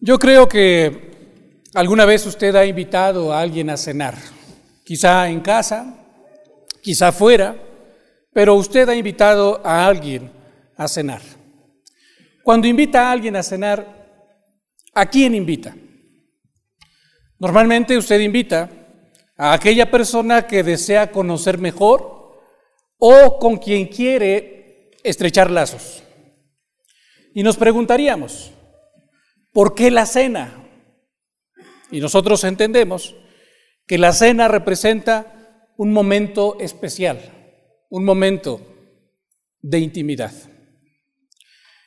Yo creo que alguna vez usted ha invitado a alguien a cenar, quizá en casa, quizá fuera, pero usted ha invitado a alguien a cenar. Cuando invita a alguien a cenar, ¿a quién invita? Normalmente usted invita a aquella persona que desea conocer mejor o con quien quiere estrechar lazos. Y nos preguntaríamos, ¿Por qué la cena? Y nosotros entendemos que la cena representa un momento especial, un momento de intimidad.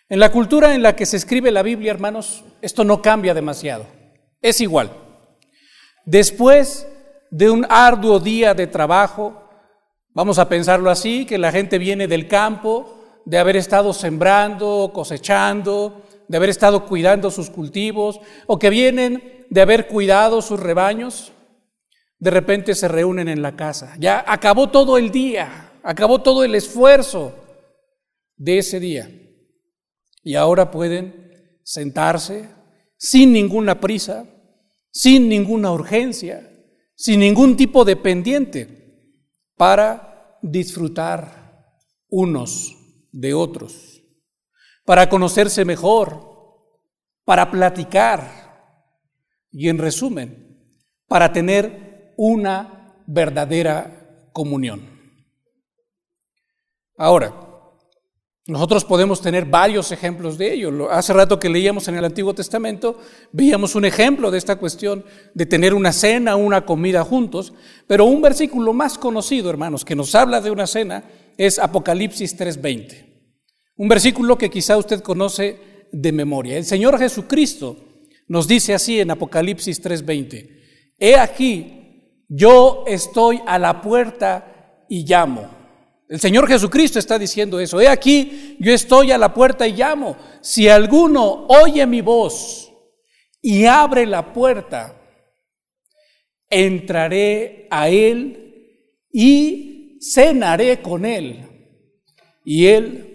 En la cultura en la que se escribe la Biblia, hermanos, esto no cambia demasiado, es igual. Después de un arduo día de trabajo, vamos a pensarlo así, que la gente viene del campo, de haber estado sembrando, cosechando, de haber estado cuidando sus cultivos o que vienen de haber cuidado sus rebaños, de repente se reúnen en la casa. Ya acabó todo el día, acabó todo el esfuerzo de ese día. Y ahora pueden sentarse sin ninguna prisa, sin ninguna urgencia, sin ningún tipo de pendiente, para disfrutar unos de otros para conocerse mejor, para platicar y en resumen, para tener una verdadera comunión. Ahora, nosotros podemos tener varios ejemplos de ello. Hace rato que leíamos en el Antiguo Testamento, veíamos un ejemplo de esta cuestión de tener una cena, una comida juntos, pero un versículo más conocido, hermanos, que nos habla de una cena es Apocalipsis 3:20. Un versículo que quizá usted conoce de memoria. El Señor Jesucristo nos dice así en Apocalipsis 3:20, He aquí, yo estoy a la puerta y llamo. El Señor Jesucristo está diciendo eso. He aquí, yo estoy a la puerta y llamo. Si alguno oye mi voz y abre la puerta, entraré a él y cenaré con él. Y él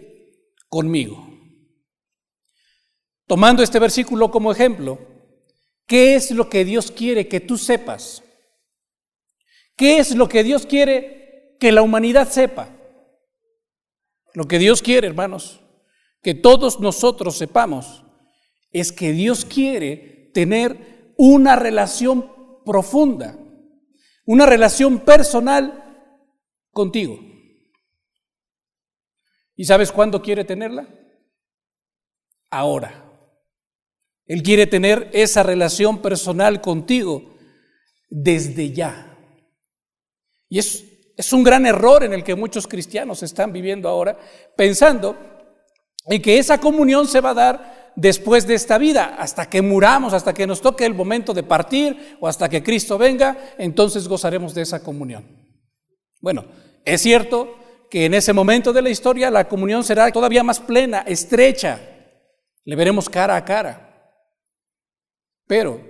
conmigo. Tomando este versículo como ejemplo, ¿qué es lo que Dios quiere que tú sepas? ¿Qué es lo que Dios quiere que la humanidad sepa? Lo que Dios quiere, hermanos, que todos nosotros sepamos, es que Dios quiere tener una relación profunda, una relación personal contigo. ¿Y sabes cuándo quiere tenerla? Ahora. Él quiere tener esa relación personal contigo desde ya. Y es, es un gran error en el que muchos cristianos están viviendo ahora, pensando en que esa comunión se va a dar después de esta vida, hasta que muramos, hasta que nos toque el momento de partir o hasta que Cristo venga, entonces gozaremos de esa comunión. Bueno, es cierto que en ese momento de la historia la comunión será todavía más plena, estrecha. Le veremos cara a cara. Pero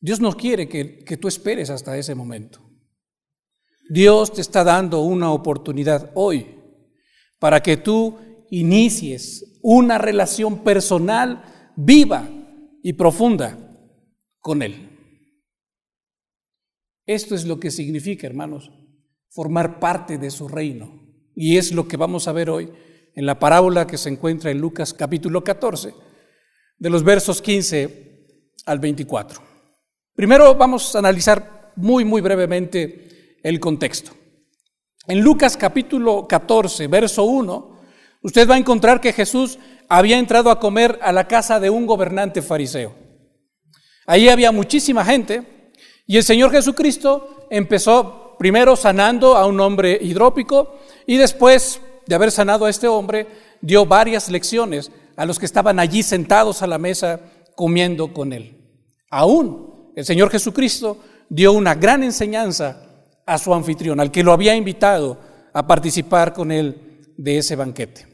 Dios no quiere que, que tú esperes hasta ese momento. Dios te está dando una oportunidad hoy para que tú inicies una relación personal viva y profunda con Él. Esto es lo que significa, hermanos, formar parte de su reino. Y es lo que vamos a ver hoy en la parábola que se encuentra en Lucas capítulo 14, de los versos 15 al 24. Primero vamos a analizar muy, muy brevemente el contexto. En Lucas capítulo 14, verso 1, usted va a encontrar que Jesús había entrado a comer a la casa de un gobernante fariseo. Ahí había muchísima gente y el Señor Jesucristo empezó primero sanando a un hombre hidrópico y después de haber sanado a este hombre, dio varias lecciones a los que estaban allí sentados a la mesa comiendo con él. Aún el Señor Jesucristo dio una gran enseñanza a su anfitrión, al que lo había invitado a participar con él de ese banquete.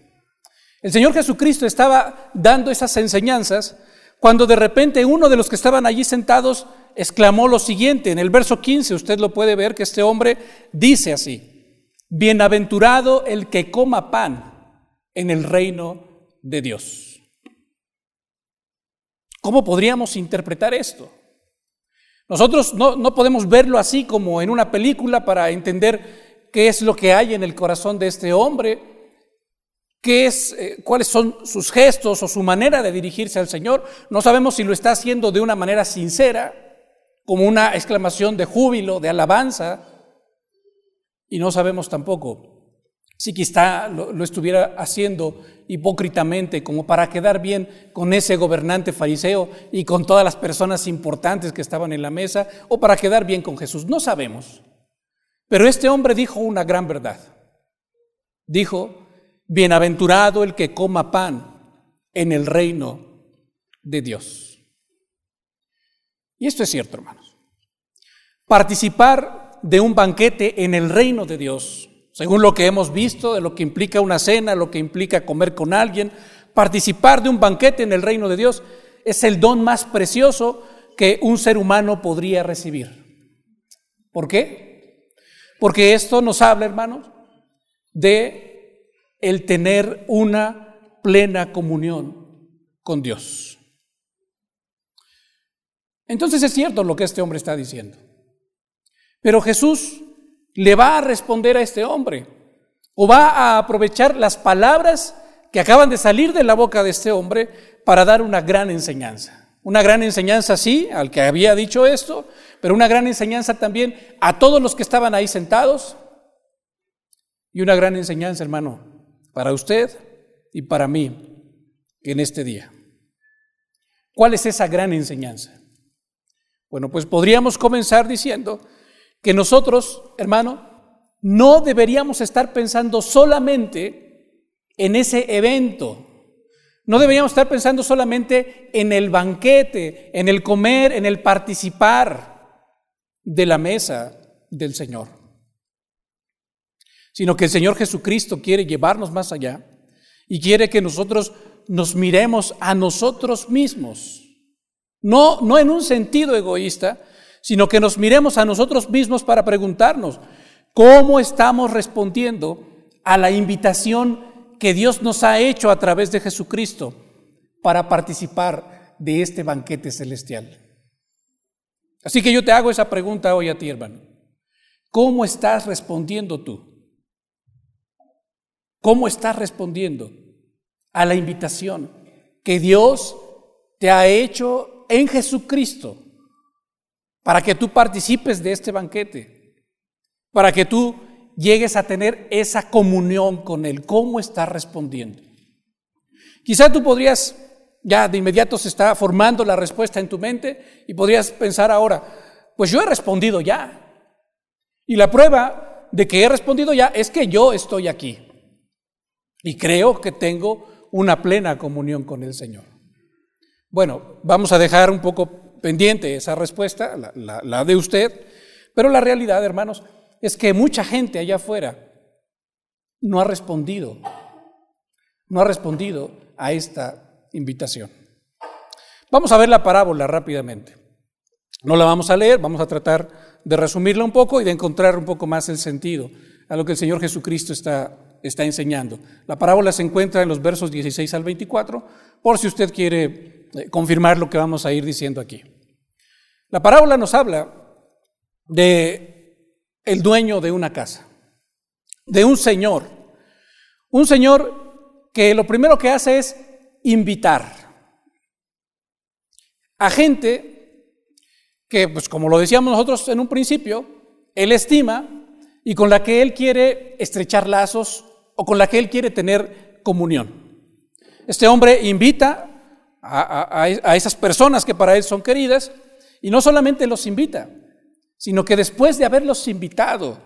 El Señor Jesucristo estaba dando esas enseñanzas cuando de repente uno de los que estaban allí sentados exclamó lo siguiente, en el verso 15 usted lo puede ver que este hombre dice así, bienaventurado el que coma pan en el reino de Dios. ¿Cómo podríamos interpretar esto? Nosotros no, no, podemos verlo así como en una película para entender qué es lo que hay en el corazón de este hombre, qué es, eh, cuáles son sus gestos o su manera de dirigirse al Señor. No sabemos si lo está haciendo de una manera sincera, como una exclamación de júbilo, de alabanza, y no sabemos tampoco si quizá lo, estuviera haciendo hipócritamente como para quedar bien con ese gobernante fariseo y con todas las personas importantes que estaban en la mesa, o para quedar bien con Jesús. No sabemos. Pero este hombre dijo una gran verdad. Dijo, bienaventurado el que coma pan en el reino de Dios. Y esto es cierto, hermanos. Participar de un banquete en el reino de Dios según lo que hemos visto, de lo que implica una cena, lo que implica comer con alguien, participar de un banquete en el reino de Dios, es el don más precioso que un ser humano podría recibir. ¿Por qué? Porque esto nos habla, hermanos, de el tener una plena comunión con Dios. Entonces es cierto lo que este hombre está diciendo. Pero Jesús le va a responder a este hombre o va a aprovechar las palabras que acaban de salir de la boca de este hombre para dar una gran enseñanza. Una gran enseñanza, sí, al que había dicho esto, pero una gran enseñanza también a todos los que estaban ahí sentados. Y una gran enseñanza, hermano, para usted y para mí en este día. ¿Cuál es esa gran enseñanza? Bueno, pues podríamos comenzar diciendo que nosotros, hermano, no deberíamos estar pensando solamente en ese evento. No deberíamos estar pensando solamente en el banquete, en el comer, en el participar de la mesa del Señor. Sino que el Señor Jesucristo quiere llevarnos más allá y quiere que nosotros nos miremos a nosotros mismos. No, no en un sentido egoísta, sino que nos miremos a nosotros mismos para preguntarnos, ¿cómo estamos respondiendo a la invitación que Dios nos ha hecho a través de Jesucristo para participar de este banquete celestial? Así que yo te hago esa pregunta hoy a ti, hermano. ¿Cómo estás respondiendo tú? ¿Cómo estás respondiendo a la invitación que Dios te ha hecho en Jesucristo para que tú participes de este banquete, para que tú llegues a tener esa comunión con Él. ¿Cómo estás respondiendo? Quizá tú podrías, ya de inmediato se está formando la respuesta en tu mente y podrías pensar ahora, pues yo he respondido ya. Y la prueba de que he respondido ya es que yo estoy aquí. Y creo que tengo una plena comunión con el Señor. Bueno, vamos a dejar un poco pendiente esa respuesta, la, de usted, pero la realidad, hermanos, es que mucha gente allá afuera no ha respondido, no ha respondido a esta invitación. Vamos a ver la parábola rápidamente. No la vamos a leer, vamos a tratar de resumirla un poco y de encontrar un poco más el sentido a lo que el Señor Jesucristo está, está enseñando. La parábola se encuentra en los versos 16 al 24, por si usted quiere confirmar lo que vamos a ir diciendo aquí. La parábola nos habla de el dueño de una casa, de un señor, un señor que lo primero que hace es invitar a gente que, pues como lo decíamos nosotros en un principio, él estima y con la que él quiere estrechar lazos o con la que él quiere tener comunión. Este hombre invita a, a esas personas que para él son queridas y no solamente los invita, sino que después de haberlos invitado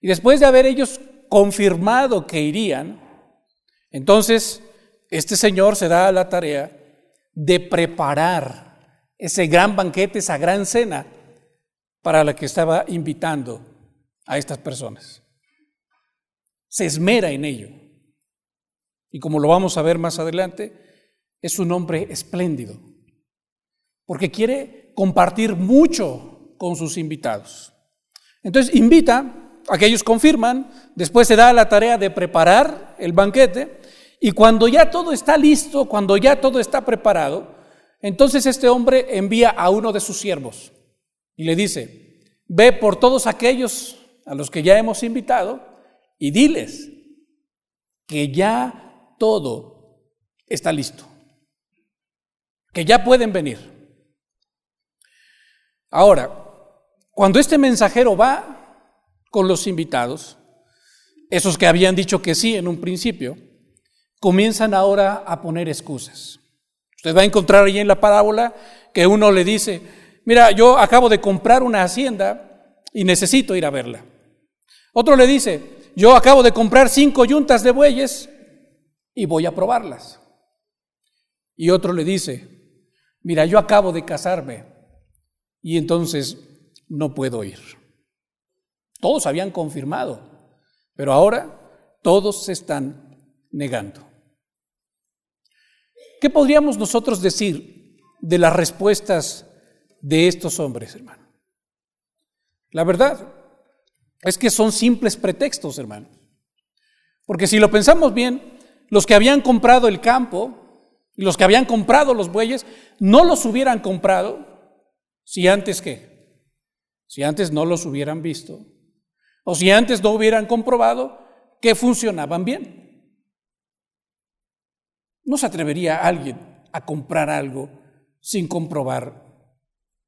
y después de haber ellos confirmado que irían, entonces este señor se da la tarea de preparar ese gran banquete, esa gran cena para la que estaba invitando a estas personas. Se esmera en ello. Y como lo vamos a ver más adelante, es un hombre espléndido, porque quiere compartir mucho con sus invitados. Entonces invita a que ellos confirman, después se da la tarea de preparar el banquete y cuando ya todo está listo, cuando ya todo está preparado, Entonces este hombre envía a uno de sus siervos y le dice, ve por todos aquellos a los que ya hemos invitado y diles que ya todo está listo, que ya pueden venir. Ahora, cuando este mensajero va con los invitados, esos que habían dicho que sí en un principio, comienzan ahora a poner excusas. Usted va a encontrar ahí en la parábola que uno le dice, mira, yo acabo de comprar una hacienda y necesito ir a verla. Otro le dice, yo acabo de comprar cinco yuntas de bueyes y voy a probarlas. Y otro le dice, mira, yo acabo de casarme y entonces no puedo ir. Todos habían confirmado, pero ahora todos se están negando. ¿Qué podríamos nosotros decir de las respuestas de estos hombres, hermano? La verdad es que son simples pretextos, hermano. Porque si lo pensamos bien, los que habían comprado el campo y los que habían comprado los bueyes, no los hubieran comprado si antes qué? Si antes no los hubieran visto o si antes no hubieran comprobado que funcionaban bien. No se atrevería alguien a comprar algo sin comprobar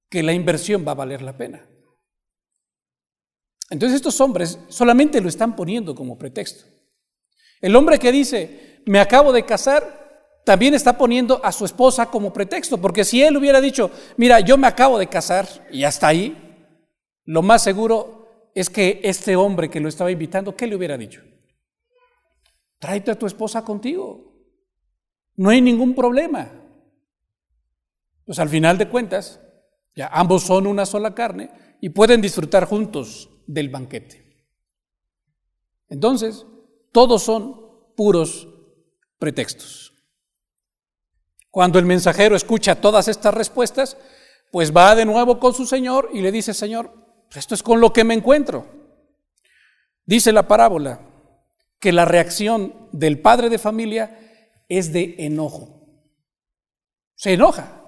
que la inversión va a valer la pena. Entonces estos hombres solamente lo están poniendo como pretexto. El hombre que dice, me acabo de casar, también está poniendo a su esposa como pretexto, porque si él hubiera dicho, mira, yo me acabo de casar y hasta ahí, lo más seguro es que este hombre que lo estaba invitando, ¿qué le hubiera dicho? Tráete a tu esposa contigo. No hay ningún problema. Pues al final de cuentas, ya ambos son una sola carne y pueden disfrutar juntos del banquete. Entonces, todos son puros pretextos. Cuando el mensajero escucha todas estas respuestas, pues va de nuevo con su Señor y le dice, Señor, esto es con lo que me encuentro. Dice la parábola que la reacción del padre de familia es de enojo. Se enoja.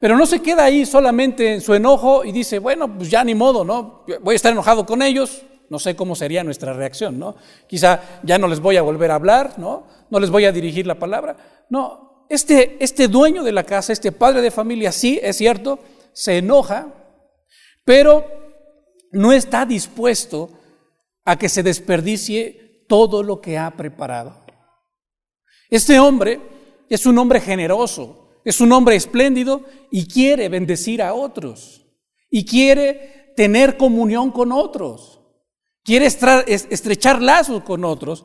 Pero no se queda ahí solamente en su enojo y dice, bueno, pues ya ni modo, ¿no? Voy a estar enojado con ellos, no sé cómo sería nuestra reacción, ¿no? Quizá ya no les voy a volver a hablar, ¿no? No les voy a dirigir la palabra. No, este, este dueño de la casa, este padre de familia, sí, es cierto, se enoja, pero no está dispuesto a que se desperdicie todo lo que ha preparado. Este hombre es un hombre generoso, es un hombre espléndido y quiere bendecir a otros y quiere tener comunión con otros, quiere estrechar lazos con otros,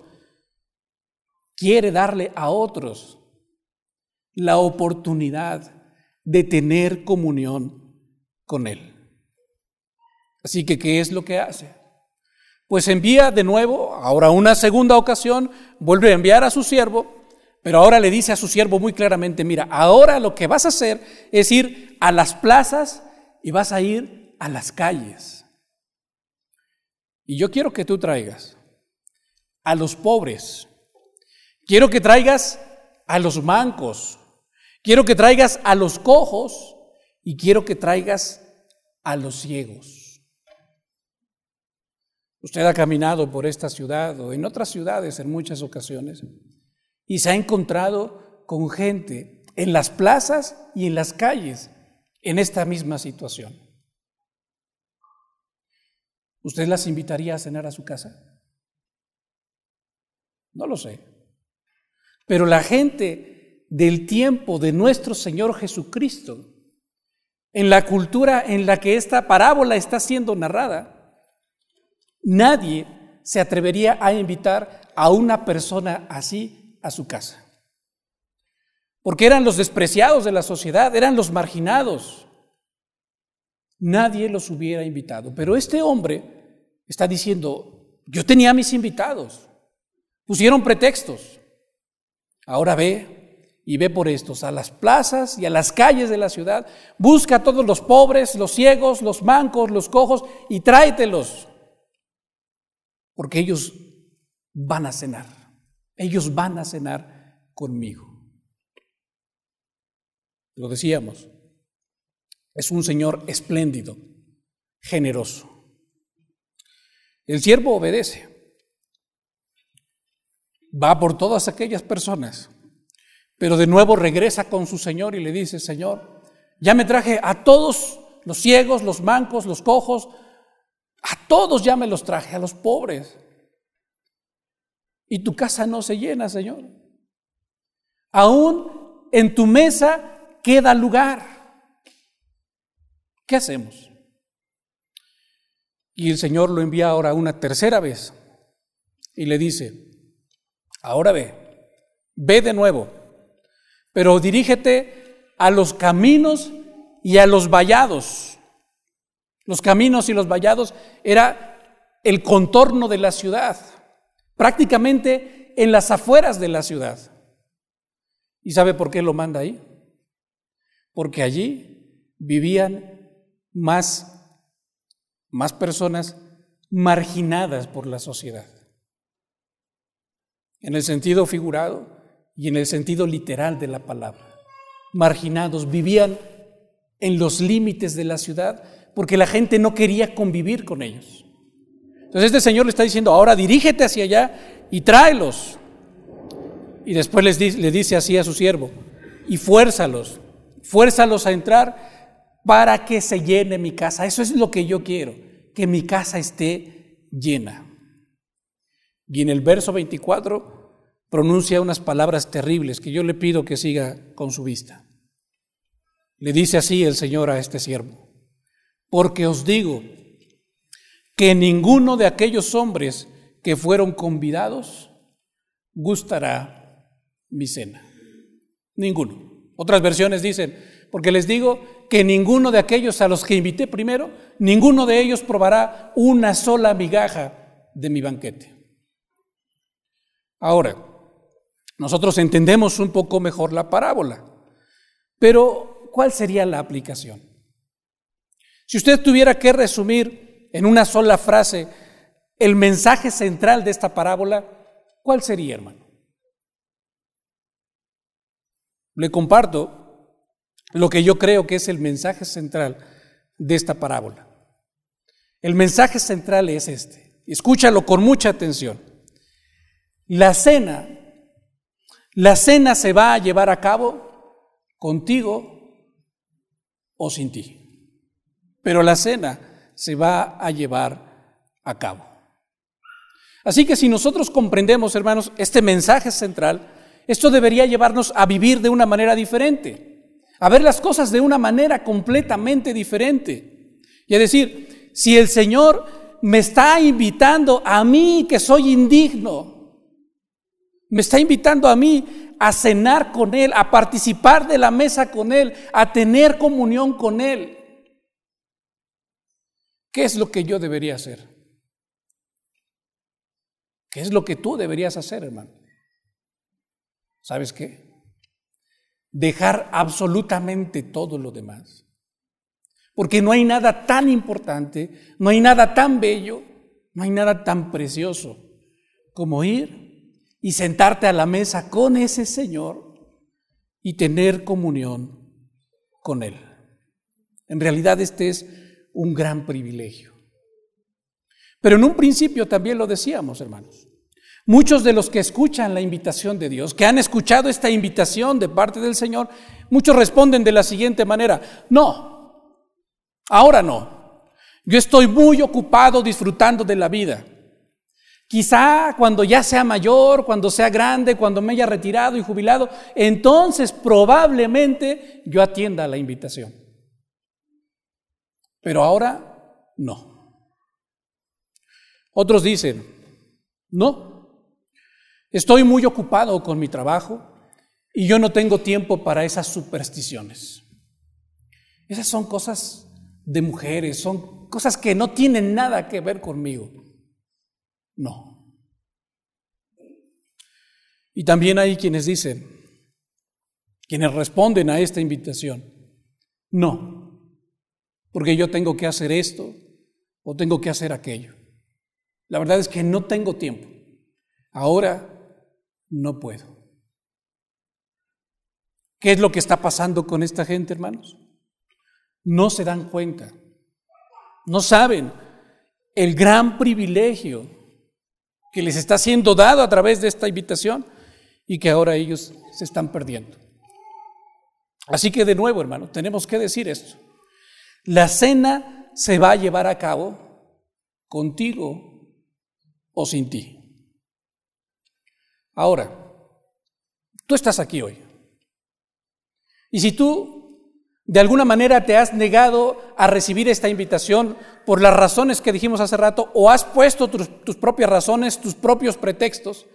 quiere darle a otros la oportunidad de tener comunión con Él. Así que, ¿qué es lo que hace? Pues envía de nuevo, ahora una segunda ocasión, vuelve a enviar a su siervo pero ahora le dice a su siervo muy claramente, mira, ahora lo que vas a hacer es ir a las plazas y vas a ir a las calles. Y yo quiero que tú traigas a los pobres, quiero que traigas a los mancos, quiero que traigas a los cojos y quiero que traigas a los ciegos. Usted ha caminado por esta ciudad o en otras ciudades en muchas ocasiones y se ha encontrado con gente en las plazas y en las calles en esta misma situación. ¿Usted las invitaría a cenar a su casa? No lo sé. Pero la gente del tiempo de nuestro Señor Jesucristo, en la cultura en la que esta parábola está siendo narrada, nadie se atrevería a invitar a una persona así a su casa. Porque eran los despreciados de la sociedad, eran los marginados. Nadie los hubiera invitado. Pero este hombre está diciendo, yo tenía mis invitados, pusieron pretextos. Ahora ve y ve por estos a las plazas y a las calles de la ciudad, busca a todos los pobres, los ciegos, los mancos, los cojos y tráetelos, porque ellos van a cenar. Ellos van a cenar conmigo. lo decíamos, es un Señor espléndido, generoso. El siervo obedece. Va por todas aquellas personas, pero de nuevo regresa con su Señor y le dice, Señor, ya me traje a todos los ciegos, los mancos, los cojos, a todos ya me los traje, a los pobres. Y tu casa no se llena, Señor. Aún en tu mesa queda lugar. ¿Qué hacemos? Y el Señor lo envía ahora una tercera vez y le dice, ahora ve, ve de nuevo, pero dirígete a los caminos y a los vallados. Los caminos y los vallados era el contorno de la ciudad, prácticamente en las afueras de la ciudad. ¿Y sabe por qué lo manda ahí? Porque allí vivían más, más personas marginadas por la sociedad. En el sentido figurado y en el sentido literal de la palabra. Marginados, vivían en los límites de la ciudad porque la gente no quería convivir con ellos. Entonces este Señor le está diciendo, ahora dirígete hacia allá y tráelos. Y después le dice así a su siervo, y fuérzalos, fuérzalos a entrar para que se llene mi casa. Eso es lo que yo quiero, que mi casa esté llena. Y en el verso 24 pronuncia unas palabras terribles que yo le pido que siga con su vista. Le dice así el Señor a este siervo, porque os digo que ninguno de aquellos hombres que fueron convidados gustará mi cena. Ninguno. Otras versiones dicen, porque les digo que ninguno de aquellos a los que invité primero, ninguno de ellos probará una sola migaja de mi banquete. Ahora, nosotros entendemos un poco mejor la parábola, pero ¿cuál sería la aplicación? Si usted tuviera que resumir en una sola frase el mensaje central de esta parábola, ¿cuál sería, hermano? Le comparto lo que yo creo que es el mensaje central de esta parábola. El mensaje central es este. Escúchalo con mucha atención. La cena, la cena se va a llevar a cabo contigo o sin ti. Pero la cena se va a llevar a cabo. Así que si nosotros comprendemos, hermanos, este mensaje central, esto debería llevarnos a vivir de una manera diferente, a ver las cosas de una manera completamente diferente. Y a decir, si el Señor me está invitando a mí que soy indigno, me está invitando a mí a cenar con Él, a participar de la mesa con Él, a tener comunión con Él. ¿Qué es lo que yo debería hacer? ¿Qué es lo que tú deberías hacer, hermano? ¿Sabes qué? Dejar absolutamente todo lo demás. Porque no hay nada tan importante, no hay nada tan bello, no hay nada tan precioso como ir y sentarte a la mesa con ese Señor y tener comunión con Él. En realidad este es un gran privilegio. Pero en un principio también lo decíamos, hermanos. Muchos de los que escuchan la invitación de Dios, que han escuchado esta invitación de parte del Señor, muchos responden de la siguiente manera, no, ahora no. Yo estoy muy ocupado disfrutando de la vida. Quizá cuando ya sea mayor, cuando sea grande, cuando me haya retirado y jubilado, entonces probablemente yo atienda la invitación. Pero ahora no. Otros dicen, no, estoy muy ocupado con mi trabajo y yo no tengo tiempo para esas supersticiones. Esas son cosas de mujeres, son cosas que no tienen nada que ver conmigo. No. Y también hay quienes dicen, quienes responden a esta invitación, no, porque yo tengo que hacer esto o tengo que hacer aquello. La verdad es que no tengo tiempo. Ahora no puedo. ¿Qué es lo que está pasando con esta gente, hermanos? No se dan cuenta, no saben el gran privilegio que les está siendo dado a través de esta invitación y que ahora ellos se están perdiendo. Así que de nuevo, hermano, tenemos que decir esto. La cena se va a llevar a cabo contigo o sin ti. Ahora, tú estás aquí hoy. Y si tú de alguna manera te has negado a recibir esta invitación por las razones que dijimos hace rato o has puesto tus, propias razones, tus propios pretextos,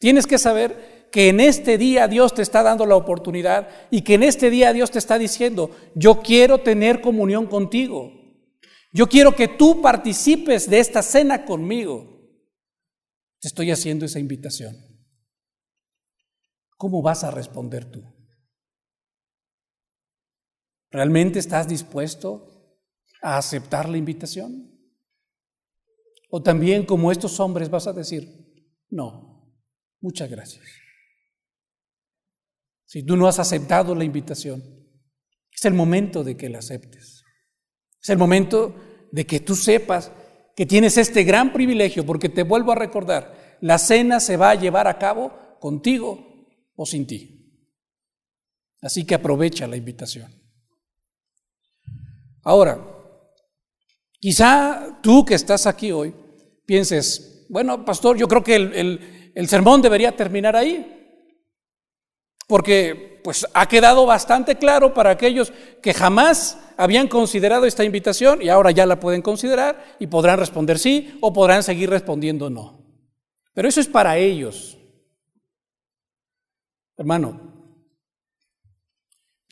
tienes que saber que en este día Dios te está dando la oportunidad y que en este día Dios te está diciendo, yo quiero tener comunión contigo. Yo quiero que tú participes de esta cena conmigo. Te estoy haciendo esa invitación. ¿Cómo vas a responder tú? ¿Realmente estás dispuesto a aceptar la invitación? O también como estos hombres vas a decir, no, muchas gracias. Si tú no has aceptado la invitación, es el momento de que la aceptes. Es el momento de que tú sepas que tienes este gran privilegio, porque te vuelvo a recordar, la cena se va a llevar a cabo contigo o sin ti. Así que aprovecha la invitación. Ahora, quizá tú que estás aquí hoy pienses, bueno, pastor, yo creo que el, sermón debería terminar ahí, porque pues ha quedado bastante claro para aquellos que jamás habían considerado esta invitación y ahora ya la pueden considerar y podrán responder sí o podrán seguir respondiendo no. Pero eso es para ellos. Hermano,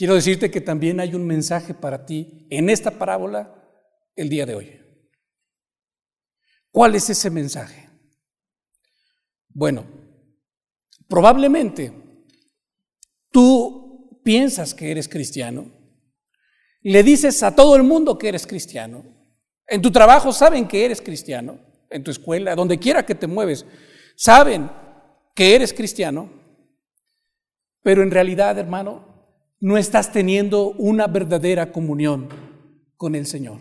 Quiero decirte que también hay un mensaje para ti en esta parábola el día de hoy. ¿Cuál es ese mensaje? Bueno, probablemente tú piensas que eres cristiano, le dices a todo el mundo que eres cristiano, en tu trabajo saben que eres cristiano, en tu escuela, donde quiera que te mueves, saben que eres cristiano, pero en realidad, hermano, no estás teniendo una verdadera comunión con el Señor.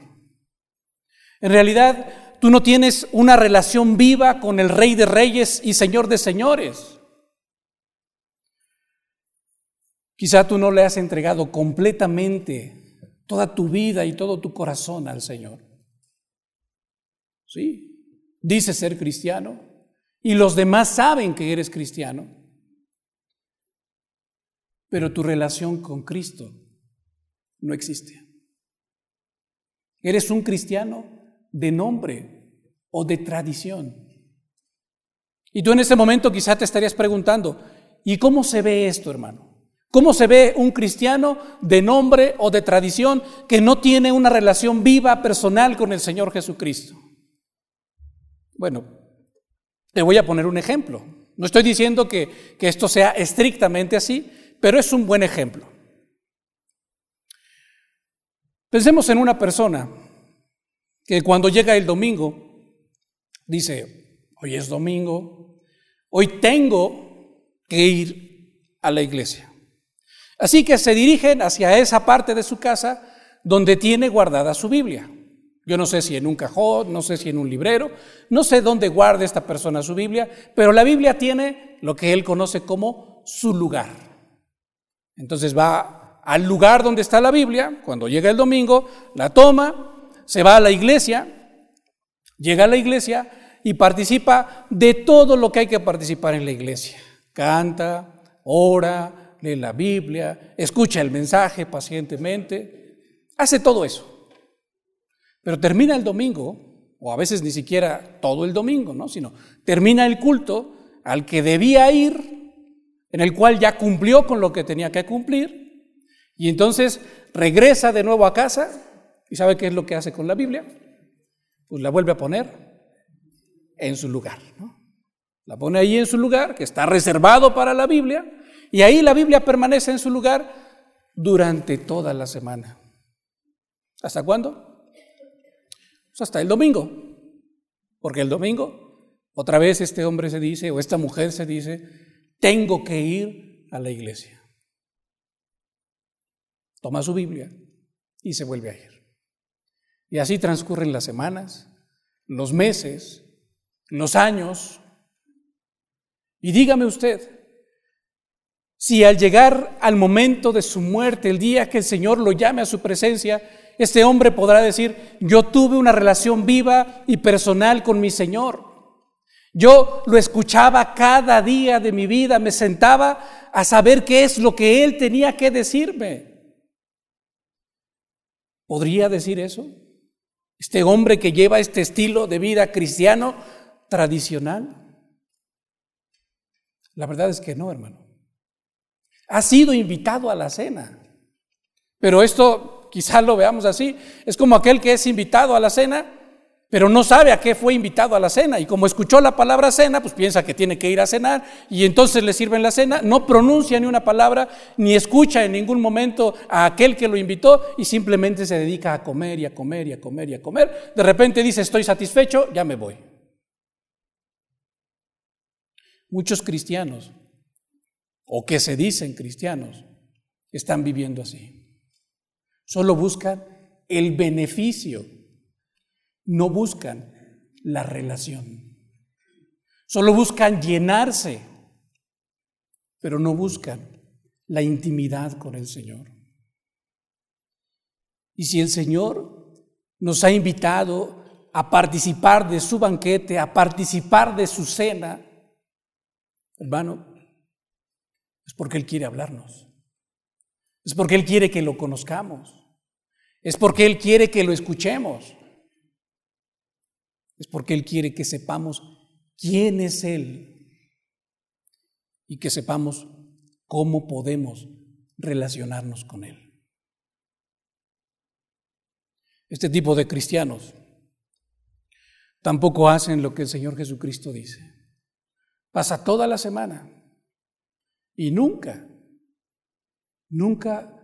En realidad, tú no tienes una relación viva con el Rey de Reyes y Señor de Señores. Quizá tú no le has entregado completamente toda tu vida y todo tu corazón al Señor. Sí, dices ser cristiano y los demás saben que eres cristiano pero tu relación con Cristo no existe. Eres un cristiano de nombre o de tradición. Y tú en ese momento quizá te estarías preguntando, ¿y cómo se ve esto, hermano? ¿Cómo se ve un cristiano de nombre o de tradición que no tiene una relación viva, personal con el Señor Jesucristo? Bueno, te voy a poner un ejemplo. No estoy diciendo que, que esto sea estrictamente así, pero es un buen ejemplo. Pensemos en una persona que cuando llega el domingo dice, hoy es domingo, hoy tengo que ir a la iglesia. Así que se dirigen hacia esa parte de su casa donde tiene guardada su Biblia. Yo no sé si en un cajón, no sé si en un librero, no sé dónde guarda esta persona su Biblia, pero la Biblia tiene lo que él conoce como su lugar. Entonces va al lugar donde está la Biblia, cuando llega el domingo, la toma, se va a la iglesia, llega a la iglesia y participa de todo lo que hay que participar en la iglesia. Canta, ora, lee la Biblia, escucha el mensaje pacientemente, hace todo eso. Pero termina el domingo, o a veces ni siquiera todo el domingo, ¿no? sino termina el culto al que debía ir en el cual ya cumplió con lo que tenía que cumplir, y entonces regresa de nuevo a casa, y ¿sabe qué es lo que hace con la Biblia? Pues la vuelve a poner en su lugar. La pone ahí en su lugar, que está reservado para la Biblia, y ahí la Biblia permanece en su lugar durante toda la semana. ¿Hasta cuándo? Pues hasta el domingo. Porque el domingo, otra vez este hombre se dice, o esta mujer se dice, tengo que ir a la iglesia. toma su Biblia y se vuelve a ir. Y así transcurren las semanas, los meses, los años. Y dígame usted, si al llegar al momento de su muerte, el día que el Señor lo llame a su presencia, este hombre podrá decir, yo tuve una relación viva y personal con mi Señor. Yo lo escuchaba cada día de mi vida, me sentaba a saber qué es lo que Él tenía que decirme. ¿Podría decir eso? Este hombre que lleva este estilo de vida cristiano tradicional. La verdad es que no, hermano ha sido invitado a la cena. Pero esto quizás lo veamos así. Es como aquel que es invitado a la cena, pero no sabe a qué fue invitado a la cena. Y como escuchó la palabra cena, pues piensa que tiene que ir a cenar y entonces le sirven la cena, no pronuncia ni una palabra, ni escucha en ningún momento a aquel que lo invitó y simplemente se dedica a comer y a comer y a comer y a comer. De repente dice, estoy satisfecho, ya me voy. Muchos cristianos o que se dicen cristianos están viviendo así. Solo buscan el beneficio, no buscan la relación. Solo buscan llenarse, pero no buscan la intimidad con el Señor. Y si el Señor nos ha invitado a participar de su banquete, a participar de su cena, hermano, es porque Él quiere hablarnos. Es porque Él quiere que lo conozcamos. Es porque Él quiere que lo escuchemos. Es porque Él quiere que sepamos quién es Él y que sepamos cómo podemos relacionarnos con Él. Este tipo de cristianos tampoco hacen lo que el Señor Jesucristo dice. Pasa toda la semana y nunca, nunca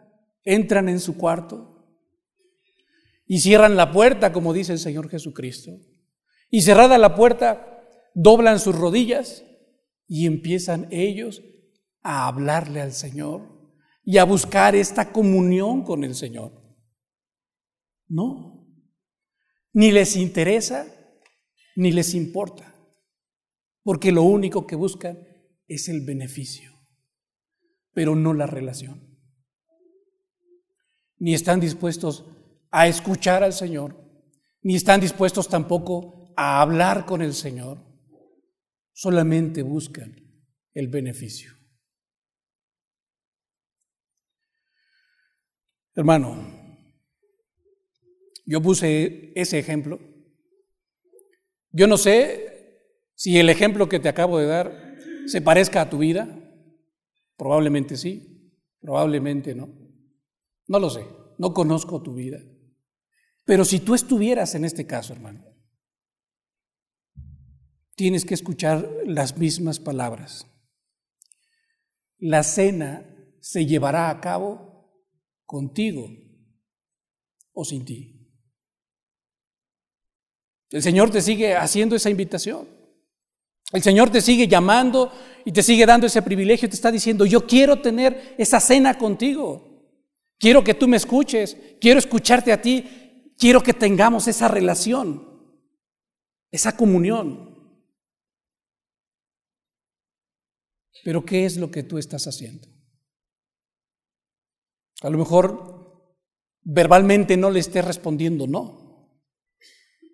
entran en su cuarto y cierran la puerta, como dice el Señor Jesucristo. Y cerrada la puerta, doblan sus rodillas y empiezan ellos a hablarle al Señor y a buscar esta comunión con el Señor. No, ni les interesa, ni les importa, porque lo único que buscan es el beneficio pero no la relación. Ni están dispuestos a escuchar al Señor, ni están dispuestos tampoco a hablar con el Señor. Solamente buscan el beneficio. Hermano, yo puse ese ejemplo. Yo no sé si el ejemplo que te acabo de dar se parezca a tu vida. Probablemente sí, probablemente no. No lo sé, no conozco tu vida. Pero si tú estuvieras en este caso, hermano, tienes que escuchar las mismas palabras. La cena se llevará a cabo contigo o sin ti. El Señor te sigue haciendo esa invitación. El Señor te sigue llamando y te sigue dando ese privilegio, te está diciendo, yo quiero tener esa cena contigo. Quiero que tú me escuches, quiero escucharte a ti, quiero que tengamos esa relación, esa comunión. Pero ¿qué es lo que tú estás haciendo? A lo mejor verbalmente no le estés respondiendo no,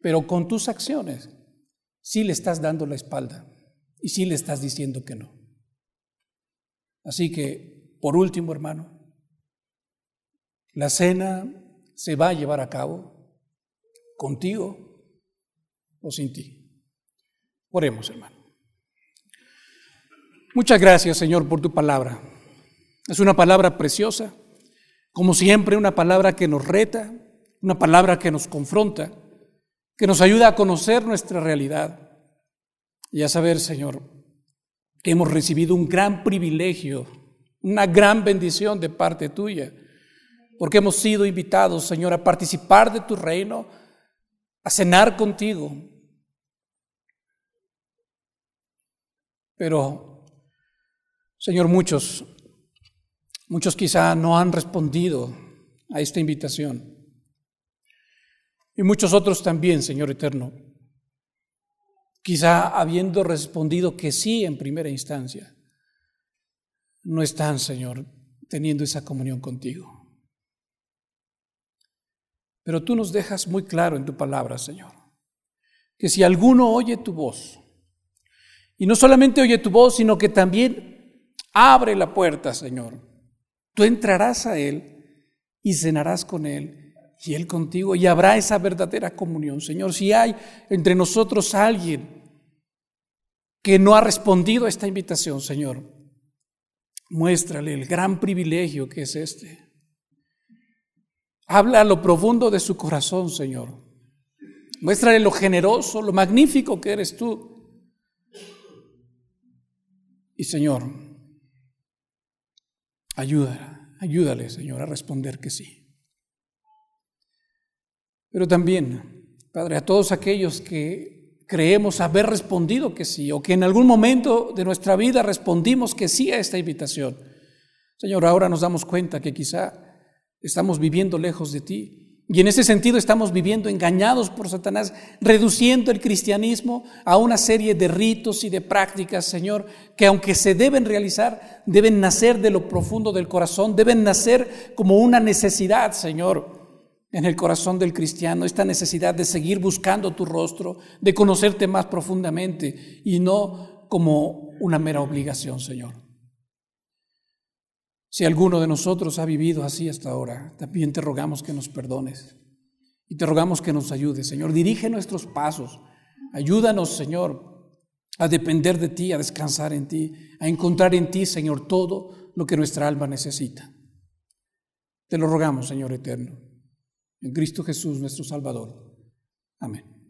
pero con tus acciones sí le estás dando la espalda y sí le estás diciendo que no. Así que, por último, hermano, la cena se va a llevar a cabo contigo o sin ti. Oremos, hermano. Muchas gracias, Señor, por tu palabra. Es una palabra preciosa, como siempre, una palabra que nos reta, una palabra que nos confronta, que nos ayuda a conocer nuestra realidad y a saber, Señor, que hemos recibido un gran privilegio, una gran bendición de parte tuya, porque hemos sido invitados, Señor, a participar de tu reino, a cenar contigo. Pero, Señor, muchos, muchos quizá no han respondido a esta invitación. Y muchos otros también, Señor Eterno, quizá habiendo respondido que sí en primera instancia, no están, Señor, teniendo esa comunión contigo. Pero tú nos dejas muy claro en tu palabra, Señor, que si alguno oye tu voz, y no solamente oye tu voz, sino que también abre la puerta, Señor, tú entrarás a Él y cenarás con Él y Él contigo, y habrá esa verdadera comunión, Señor. Si hay entre nosotros alguien que no ha respondido a esta invitación, Señor, muéstrale el gran privilegio que es este Habla a lo profundo de su corazón, Señor. Muéstrale lo generoso, lo magnífico que eres tú. Y Señor, ayúdale, ayúdale, Señor, a responder que sí. Pero también, Padre, a todos aquellos que creemos haber respondido que sí, o que en algún momento de nuestra vida respondimos que sí a esta invitación. Señor, ahora nos damos cuenta que quizá estamos viviendo lejos de ti. Y en ese sentido estamos viviendo engañados por Satanás, reduciendo el cristianismo a una serie de ritos y de prácticas, Señor, que aunque se deben realizar, deben nacer de lo profundo del corazón, deben nacer como una necesidad, Señor, en el corazón del cristiano, esta necesidad de seguir buscando tu rostro, de conocerte más profundamente y no como una mera obligación, Señor. Si alguno de nosotros ha vivido así hasta ahora, también te rogamos que nos perdones y te rogamos que nos ayudes. Señor, dirige nuestros pasos. Ayúdanos, Señor, a depender de ti, a descansar en ti, a encontrar en ti, Señor, todo lo que nuestra alma necesita. Te lo rogamos, Señor eterno, en Cristo Jesús, nuestro Salvador. Amén.